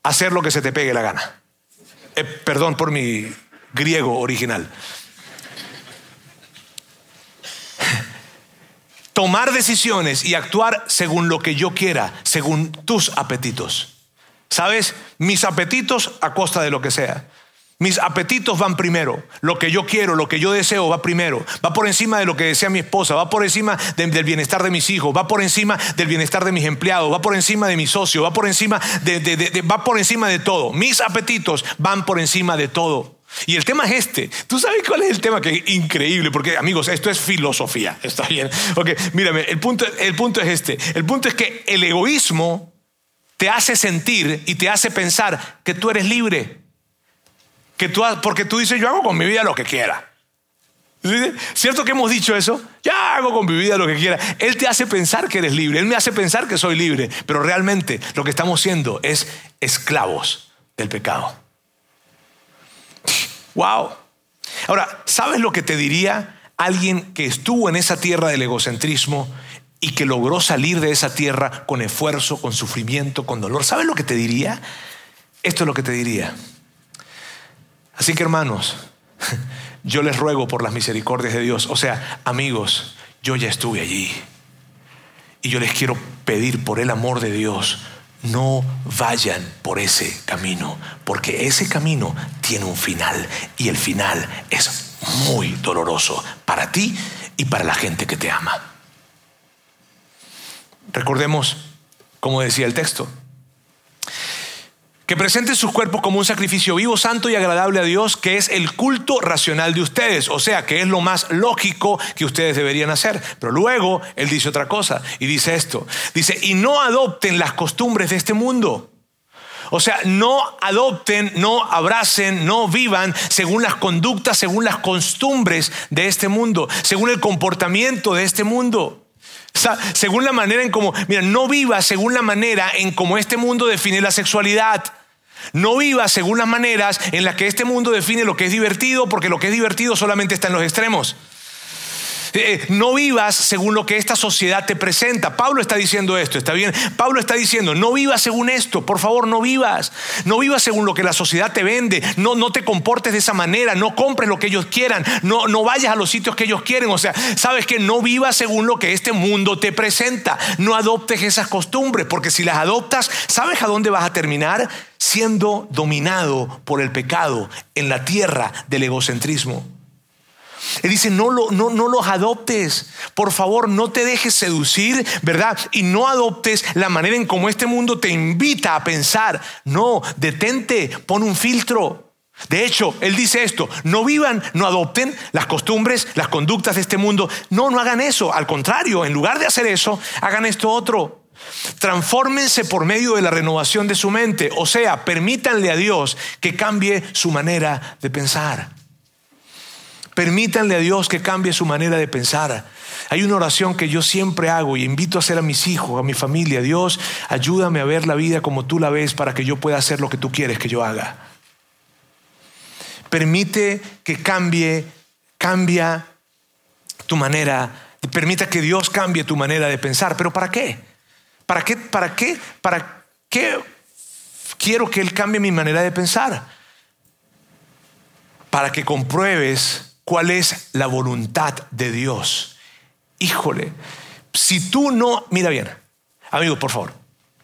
S1: hacer lo que se te pegue la gana. Eh, perdón por mi griego original. Tomar decisiones y actuar según lo que yo quiera, según tus apetitos. ¿Sabes? Mis apetitos a costa de lo que sea. Mis apetitos van primero. Lo que yo quiero, lo que yo deseo va primero. Va por encima de lo que desea mi esposa, va por encima del bienestar de mis hijos, va por encima del bienestar de mis empleados, va por encima de mi socio, va por encima de, va por encima de todo. Mis apetitos van por encima de todo. Y el tema es este. ¿Tú sabes cuál es el tema? Que es increíble, porque amigos, esto es filosofía. *laughs* ¿Está bien? Ok, mírame, el punto, el punto es este. El punto es que el egoísmo te hace sentir y te hace pensar que tú eres libre. Que tú, porque tú dices, yo hago con mi vida lo que quiera. ¿Cierto que hemos dicho eso? Ya hago con mi vida lo que quiera. Él te hace pensar que eres libre, Él me hace pensar que soy libre, pero realmente lo que estamos siendo es esclavos del pecado. Wow. Ahora, ¿sabes lo que te diría alguien que estuvo en esa tierra del egocentrismo y que logró salir de esa tierra con esfuerzo, con sufrimiento, con dolor? ¿Sabes lo que te diría? Esto es lo que te diría. Así que hermanos, *laughs* yo les ruego por las misericordias de Dios, o sea, amigos, yo ya estuve allí. Y yo les quiero pedir por el amor de Dios, no vayan por ese camino, porque ese camino tiene un final y el final es muy doloroso para ti y para la gente que te ama. Recordemos, como decía el texto, que presenten sus cuerpos como un sacrificio vivo, santo y agradable a Dios, que es el culto racional de ustedes, o sea, que es lo más lógico que ustedes deberían hacer. Pero luego Él dice otra cosa y dice esto, dice, y no adopten las costumbres de este mundo. O sea, no adopten, no abracen, no vivan según las conductas, según las costumbres de este mundo, según el comportamiento de este mundo. Según la manera en cómo, mira, no viva según la manera en cómo este mundo define la sexualidad. No viva según las maneras en las que este mundo define lo que es divertido, porque lo que es divertido solamente está en los extremos. Eh, no vivas según lo que esta sociedad te presenta. Pablo está diciendo esto, ¿está bien? Pablo está diciendo, no vivas según esto, por favor, no vivas. No vivas según lo que la sociedad te vende. No, no te comportes de esa manera, no compres lo que ellos quieran, no, no vayas a los sitios que ellos quieren. O sea, sabes que no vivas según lo que este mundo te presenta. No adoptes esas costumbres, porque si las adoptas, ¿sabes a dónde vas a terminar? Siendo dominado por el pecado en la tierra del egocentrismo. Él dice, no, lo, no, no los adoptes. Por favor, no te dejes seducir, ¿verdad? Y no adoptes la manera en cómo este mundo te invita a pensar. No, detente, pon un filtro. De hecho, él dice esto, no vivan, no adopten las costumbres, las conductas de este mundo. No, no hagan eso. Al contrario, en lugar de hacer eso, hagan esto otro. Transfórmense por medio de la renovación de su mente. O sea, permítanle a Dios que cambie su manera de pensar. Permítanle a Dios que cambie su manera de pensar. Hay una oración que yo siempre hago y invito a hacer a mis hijos, a mi familia. Dios, ayúdame a ver la vida como tú la ves para que yo pueda hacer lo que tú quieres que yo haga. Permite que cambie, cambia tu manera, permita que Dios cambie tu manera de pensar. ¿Pero para qué? ¿Para qué? ¿Para qué? ¿Para qué quiero que Él cambie mi manera de pensar? Para que compruebes cuál es la voluntad de Dios. Híjole, si tú no, mira bien, amigo, por favor,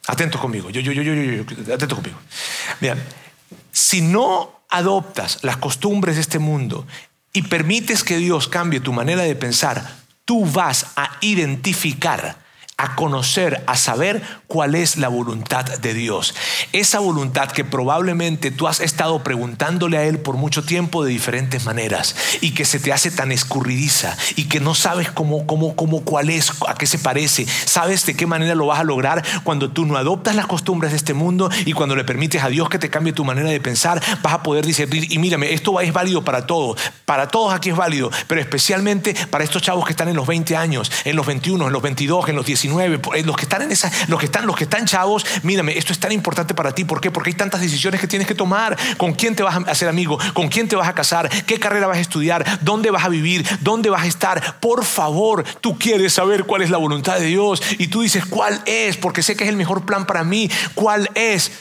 S1: atentos conmigo, yo, yo, yo, yo, yo, atento conmigo. Mira, si no adoptas las costumbres de este mundo y permites que Dios cambie tu manera de pensar, tú vas a identificar a conocer, a saber cuál es la voluntad de Dios. Esa voluntad que probablemente tú has estado preguntándole a Él por mucho tiempo de diferentes maneras y que se te hace tan escurridiza y que no sabes cómo, cómo, cómo, cuál es, a qué se parece, sabes de qué manera lo vas a lograr cuando tú no adoptas las costumbres de este mundo y cuando le permites a Dios que te cambie tu manera de pensar, vas a poder discernir. Y mírame, esto es válido para todos, para todos aquí es válido, pero especialmente para estos chavos que están en los 20 años, en los 21, en los 22, en los 19 eh, los que están en esa, los que están, los que están chavos, mírame, esto es tan importante para ti. ¿Por qué? Porque hay tantas decisiones que tienes que tomar. ¿Con quién te vas a hacer amigo? ¿Con quién te vas a casar? ¿Qué carrera vas a estudiar? ¿Dónde vas a vivir? ¿Dónde vas a estar? Por favor, tú quieres saber cuál es la voluntad de Dios y tú dices, ¿cuál es? Porque sé que es el mejor plan para mí. ¿Cuál es?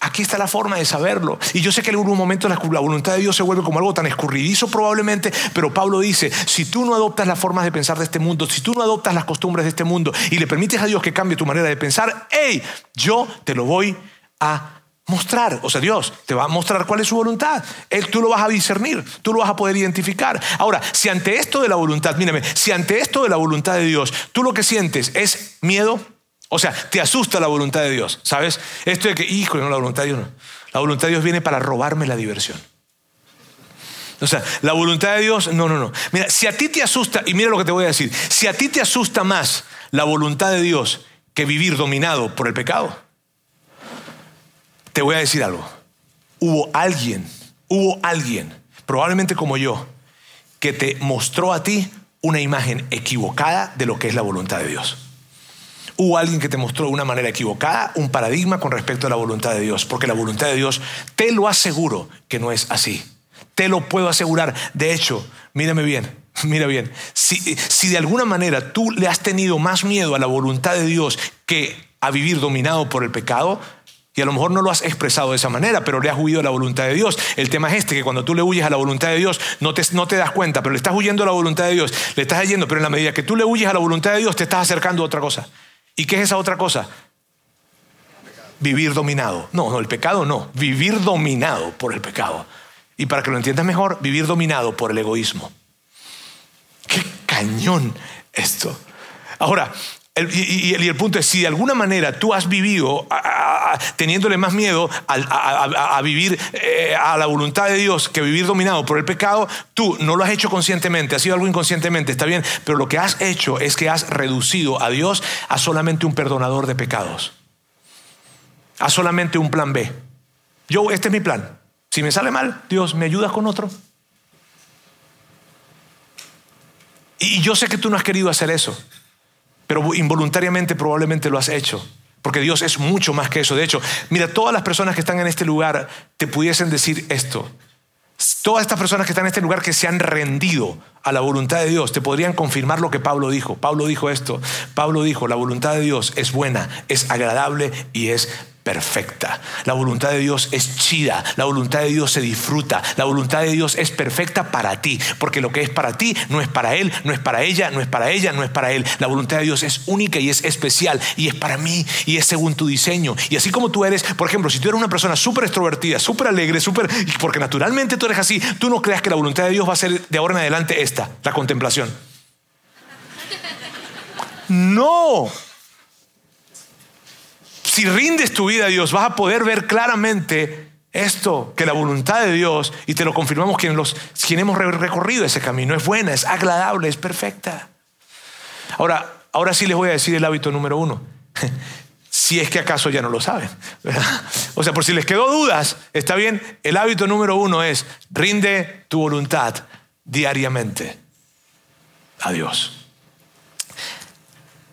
S1: Aquí está la forma de saberlo. Y yo sé que en algún momento la, voluntad de Dios se vuelve como algo tan escurridizo probablemente, pero Pablo dice, si tú no adoptas las formas de pensar de este mundo, si tú no adoptas las costumbres de este mundo y le permites a Dios que cambie tu manera de pensar, hey, yo te lo voy a mostrar. O sea, Dios te va a mostrar cuál es su voluntad. Él, tú lo vas a discernir, tú lo vas a poder identificar. Ahora, si ante esto de la voluntad, mírame, si ante esto de la voluntad de Dios, tú lo que sientes es miedo, o sea, te asusta la voluntad de Dios, ¿sabes? Esto de que, hijo, no, la voluntad de Dios no. La voluntad de Dios viene para robarme la diversión. O sea, la voluntad de Dios, no, no, no. Mira, si a ti te asusta, y mira lo que te voy a decir, si a ti te asusta más la voluntad de Dios que vivir dominado por el pecado, te voy a decir algo. Hubo alguien, hubo alguien, probablemente como yo, que te mostró a ti una imagen equivocada de lo que es la voluntad de Dios. Hubo alguien que te mostró una manera equivocada un paradigma con respecto a la voluntad de Dios, porque la voluntad de Dios, te lo aseguro que no es así. Te lo puedo asegurar. De hecho, mírame bien, *laughs* mira bien, si, si de alguna manera tú le has tenido más miedo a la voluntad de Dios que a vivir dominado por el pecado, y a lo mejor no lo has expresado de esa manera, pero le has huido a la voluntad de Dios. El tema es este, que cuando tú le huyes a la voluntad de Dios, no te, no te das cuenta, pero le estás huyendo a la voluntad de Dios, le estás yendo, pero en la medida que tú le huyes a la voluntad de Dios, te estás acercando a otra cosa. ¿Y qué es esa otra cosa? Vivir dominado. No, no, el pecado no. Vivir dominado por el pecado. Y para que lo entiendas mejor, vivir dominado por el egoísmo. Qué cañón esto. Ahora, y, el punto es, si de alguna manera tú has vivido teniéndole más miedo a, vivir eh, a la voluntad de Dios que vivir dominado por el pecado, tú no lo has hecho conscientemente, ha sido algo inconscientemente, está bien, pero lo que has hecho es que has reducido a Dios a solamente un perdonador de pecados, a solamente un plan B. Yo, este es mi plan. Si me sale mal, Dios, ¿me ayudas con otro? Y yo sé que tú no has querido hacer eso pero involuntariamente probablemente lo has hecho. Porque Dios es mucho más que eso. De hecho, mira, todas las personas que están en este lugar te pudiesen decir esto. Todas estas personas que están en este lugar que se han rendido a la voluntad de Dios te podrían confirmar lo que Pablo dijo. Pablo dijo esto. Pablo dijo, la voluntad de Dios es buena, es agradable y es perfecta. La voluntad de Dios es chida, la voluntad de Dios se disfruta, la voluntad de Dios es perfecta para ti, porque lo que es para ti no es para Él, no es para ella, no es para ella, no es para Él. La voluntad de Dios es única y es especial y es para mí y es según tu diseño. Y así como tú eres, por ejemplo, si tú eres una persona súper extrovertida, súper alegre, súper, porque naturalmente tú eres así, tú no creas que la voluntad de Dios va a ser de ahora en adelante esta, la contemplación. No, si rindes tu vida a Dios, vas a poder ver claramente esto, que la voluntad de Dios, y te lo confirmamos quienes, los, hemos recorrido ese camino, es buena, es agradable, es perfecta. Ahora, ahora sí les voy a decir el hábito número uno. *laughs* si es que acaso ya no lo saben. O sea, por si les quedó dudas, está bien, el hábito número uno es rinde tu voluntad diariamente a Dios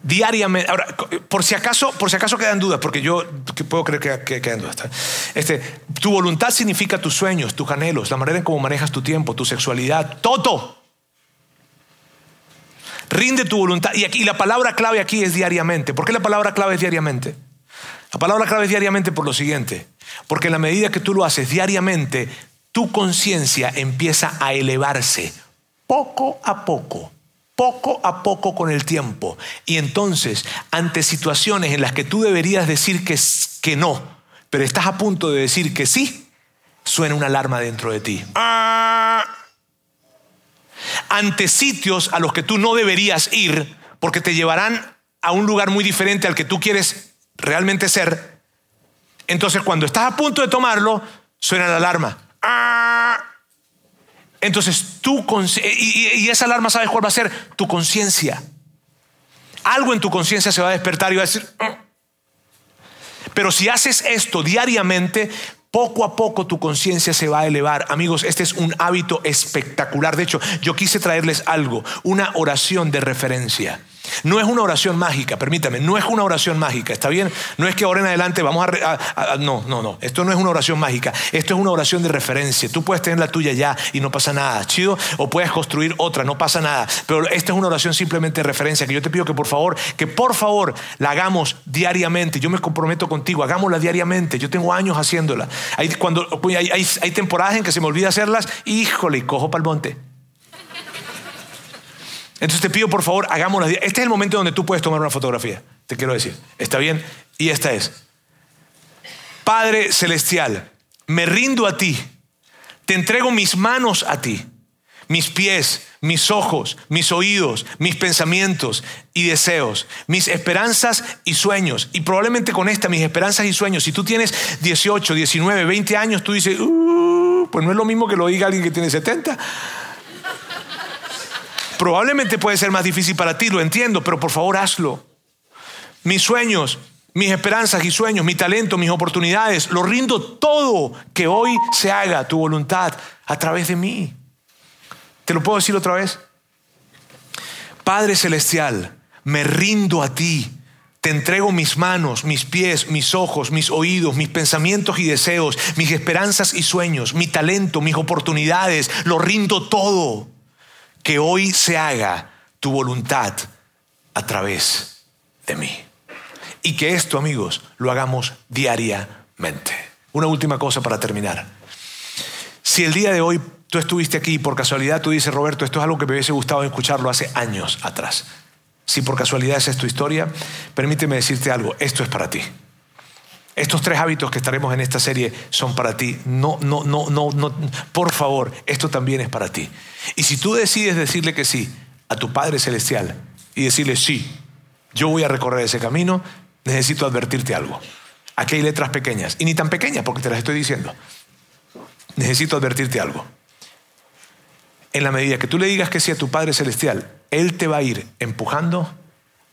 S1: diariamente. Ahora, por si acaso, por si acaso quedan dudas, porque yo puedo creer que, quedan dudas. Este, tu voluntad significa tus sueños, tus anhelos, la manera en cómo manejas tu tiempo, tu sexualidad, todo. Rinde tu voluntad. Y, aquí, la palabra clave aquí es diariamente. ¿Por qué la palabra clave es diariamente? La palabra clave es diariamente por lo siguiente. Porque en la medida que tú lo haces diariamente, tu conciencia empieza a elevarse poco a poco poco a poco con el tiempo. Y entonces, ante situaciones en las que tú deberías decir que, que no, pero estás a punto de decir que sí, suena una alarma dentro de ti. Ante sitios a los que tú no deberías ir, porque te llevarán a un lugar muy diferente al que tú quieres realmente ser, entonces cuando estás a punto de tomarlo, suena la alarma. Entonces tú, y, y esa alarma, ¿sabes cuál va a ser? Tu conciencia. Algo en tu conciencia se va a despertar y va a decir... Mm". Pero si haces esto diariamente, poco a poco tu conciencia se va a elevar. Amigos, este es un hábito espectacular. De hecho, yo quise traerles algo, una oración de referencia. No es una oración mágica, permítame, no es una oración mágica, ¿está bien? No es que ahora en adelante vamos a, No, no, no, esto no es una oración mágica, esto es una oración de referencia. Tú puedes tener la tuya ya y no pasa nada, chido, o puedes construir otra, no pasa nada, pero esta es una oración simplemente de referencia que yo te pido que por favor, que por favor la hagamos diariamente. Yo me comprometo contigo, hagámosla diariamente. Yo tengo años haciéndola. Hay, cuando, hay, hay temporadas en que se me olvida hacerlas, híjole, cojo para el monte. Entonces te pido por favor, hagámoslo. Este es el momento donde tú puedes tomar una fotografía, te quiero decir. ¿Está bien? Y esta es. Padre Celestial, me rindo a ti, te entrego mis manos a ti, mis pies, mis ojos, mis oídos, mis pensamientos y deseos, mis esperanzas y sueños. Y probablemente con esta, mis esperanzas y sueños, si tú tienes 18, 19, 20 años, tú dices, uh, pues no es lo mismo que lo diga alguien que tiene 70. Probablemente puede ser más difícil para ti, lo entiendo, pero por favor hazlo. Mis sueños, mis esperanzas y sueños, mi talento, mis oportunidades, lo rindo todo que hoy se haga tu voluntad a través de mí. ¿Te lo puedo decir otra vez? Padre Celestial, me rindo a ti. Te entrego mis manos, mis pies, mis ojos, mis oídos, mis pensamientos y deseos, mis esperanzas y sueños, mi talento, mis oportunidades. Lo rindo todo. Que hoy se haga tu voluntad a través de mí. Y que esto, amigos, lo hagamos diariamente. Una última cosa para terminar. Si el día de hoy tú estuviste aquí y por casualidad tú dices, Roberto, esto es algo que me hubiese gustado escucharlo hace años atrás. Si por casualidad esa es tu historia, permíteme decirte algo, esto es para ti. Estos tres hábitos que estaremos en esta serie son para ti. No, no, no, no, no. Por favor, esto también es para ti. Y si tú decides decirle que sí a tu Padre Celestial y decirle sí, yo voy a recorrer ese camino, necesito advertirte algo. Aquí hay letras pequeñas, y ni tan pequeñas porque te las estoy diciendo. Necesito advertirte algo en la medida que tú le digas que sí a tu Padre Celestial, Él te va a ir empujando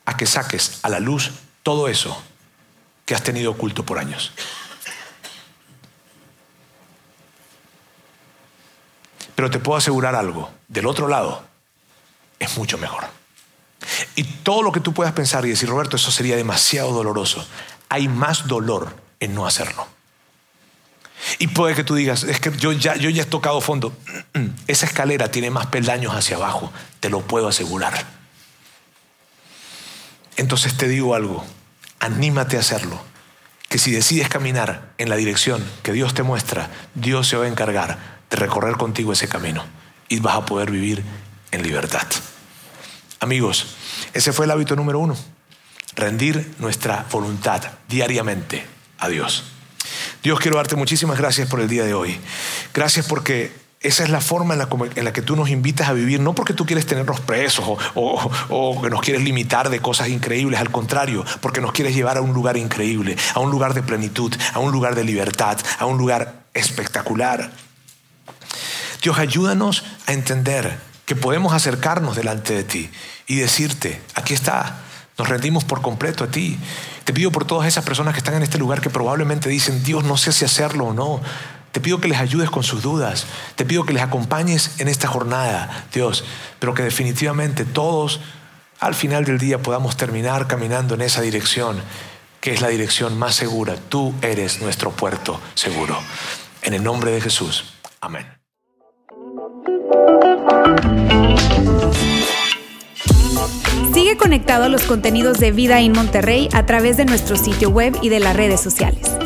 S1: a que saques a la luz todo eso que has tenido oculto por años. Pero te puedo asegurar algo, del otro lado es mucho mejor. Y todo lo que tú puedas pensar y decir, Roberto, eso sería demasiado doloroso, hay más dolor en no hacerlo. Y puede que tú digas, es que yo ya, yo he tocado fondo. *clears throat* Esa escalera tiene más peldaños hacia abajo, te lo puedo asegurar. Entonces te digo algo, anímate a hacerlo. Que si decides caminar en la dirección que Dios te muestra, Dios se va a encargar de recorrer contigo ese camino y vas a poder vivir en libertad. Amigos, ese fue el hábito número uno, rendir nuestra voluntad diariamente a Dios. Dios, quiero darte muchísimas gracias por el día de hoy. Gracias porque esa es la forma en la, que tú nos invitas a vivir, no porque tú quieres tenernos presos o, o, que nos quieres limitar de cosas increíbles, al contrario, porque nos quieres llevar a un lugar increíble, a un lugar de plenitud, a un lugar de libertad, a un lugar espectacular. Dios, ayúdanos a entender que podemos acercarnos delante de ti y decirte, aquí está, nos rendimos por completo a ti. Te pido por todas esas personas que están en este lugar que probablemente dicen, Dios, no sé si hacerlo o no. Te pido que les ayudes con sus dudas. Te pido que les acompañes en esta jornada, Dios. Pero que definitivamente todos al final del día podamos terminar caminando en esa dirección, que es la dirección más segura. Tú eres nuestro puerto seguro. En el nombre de Jesús. Amén.
S2: Sigue conectado a los contenidos de Vida en Monterrey a través de nuestro sitio web y de las redes sociales.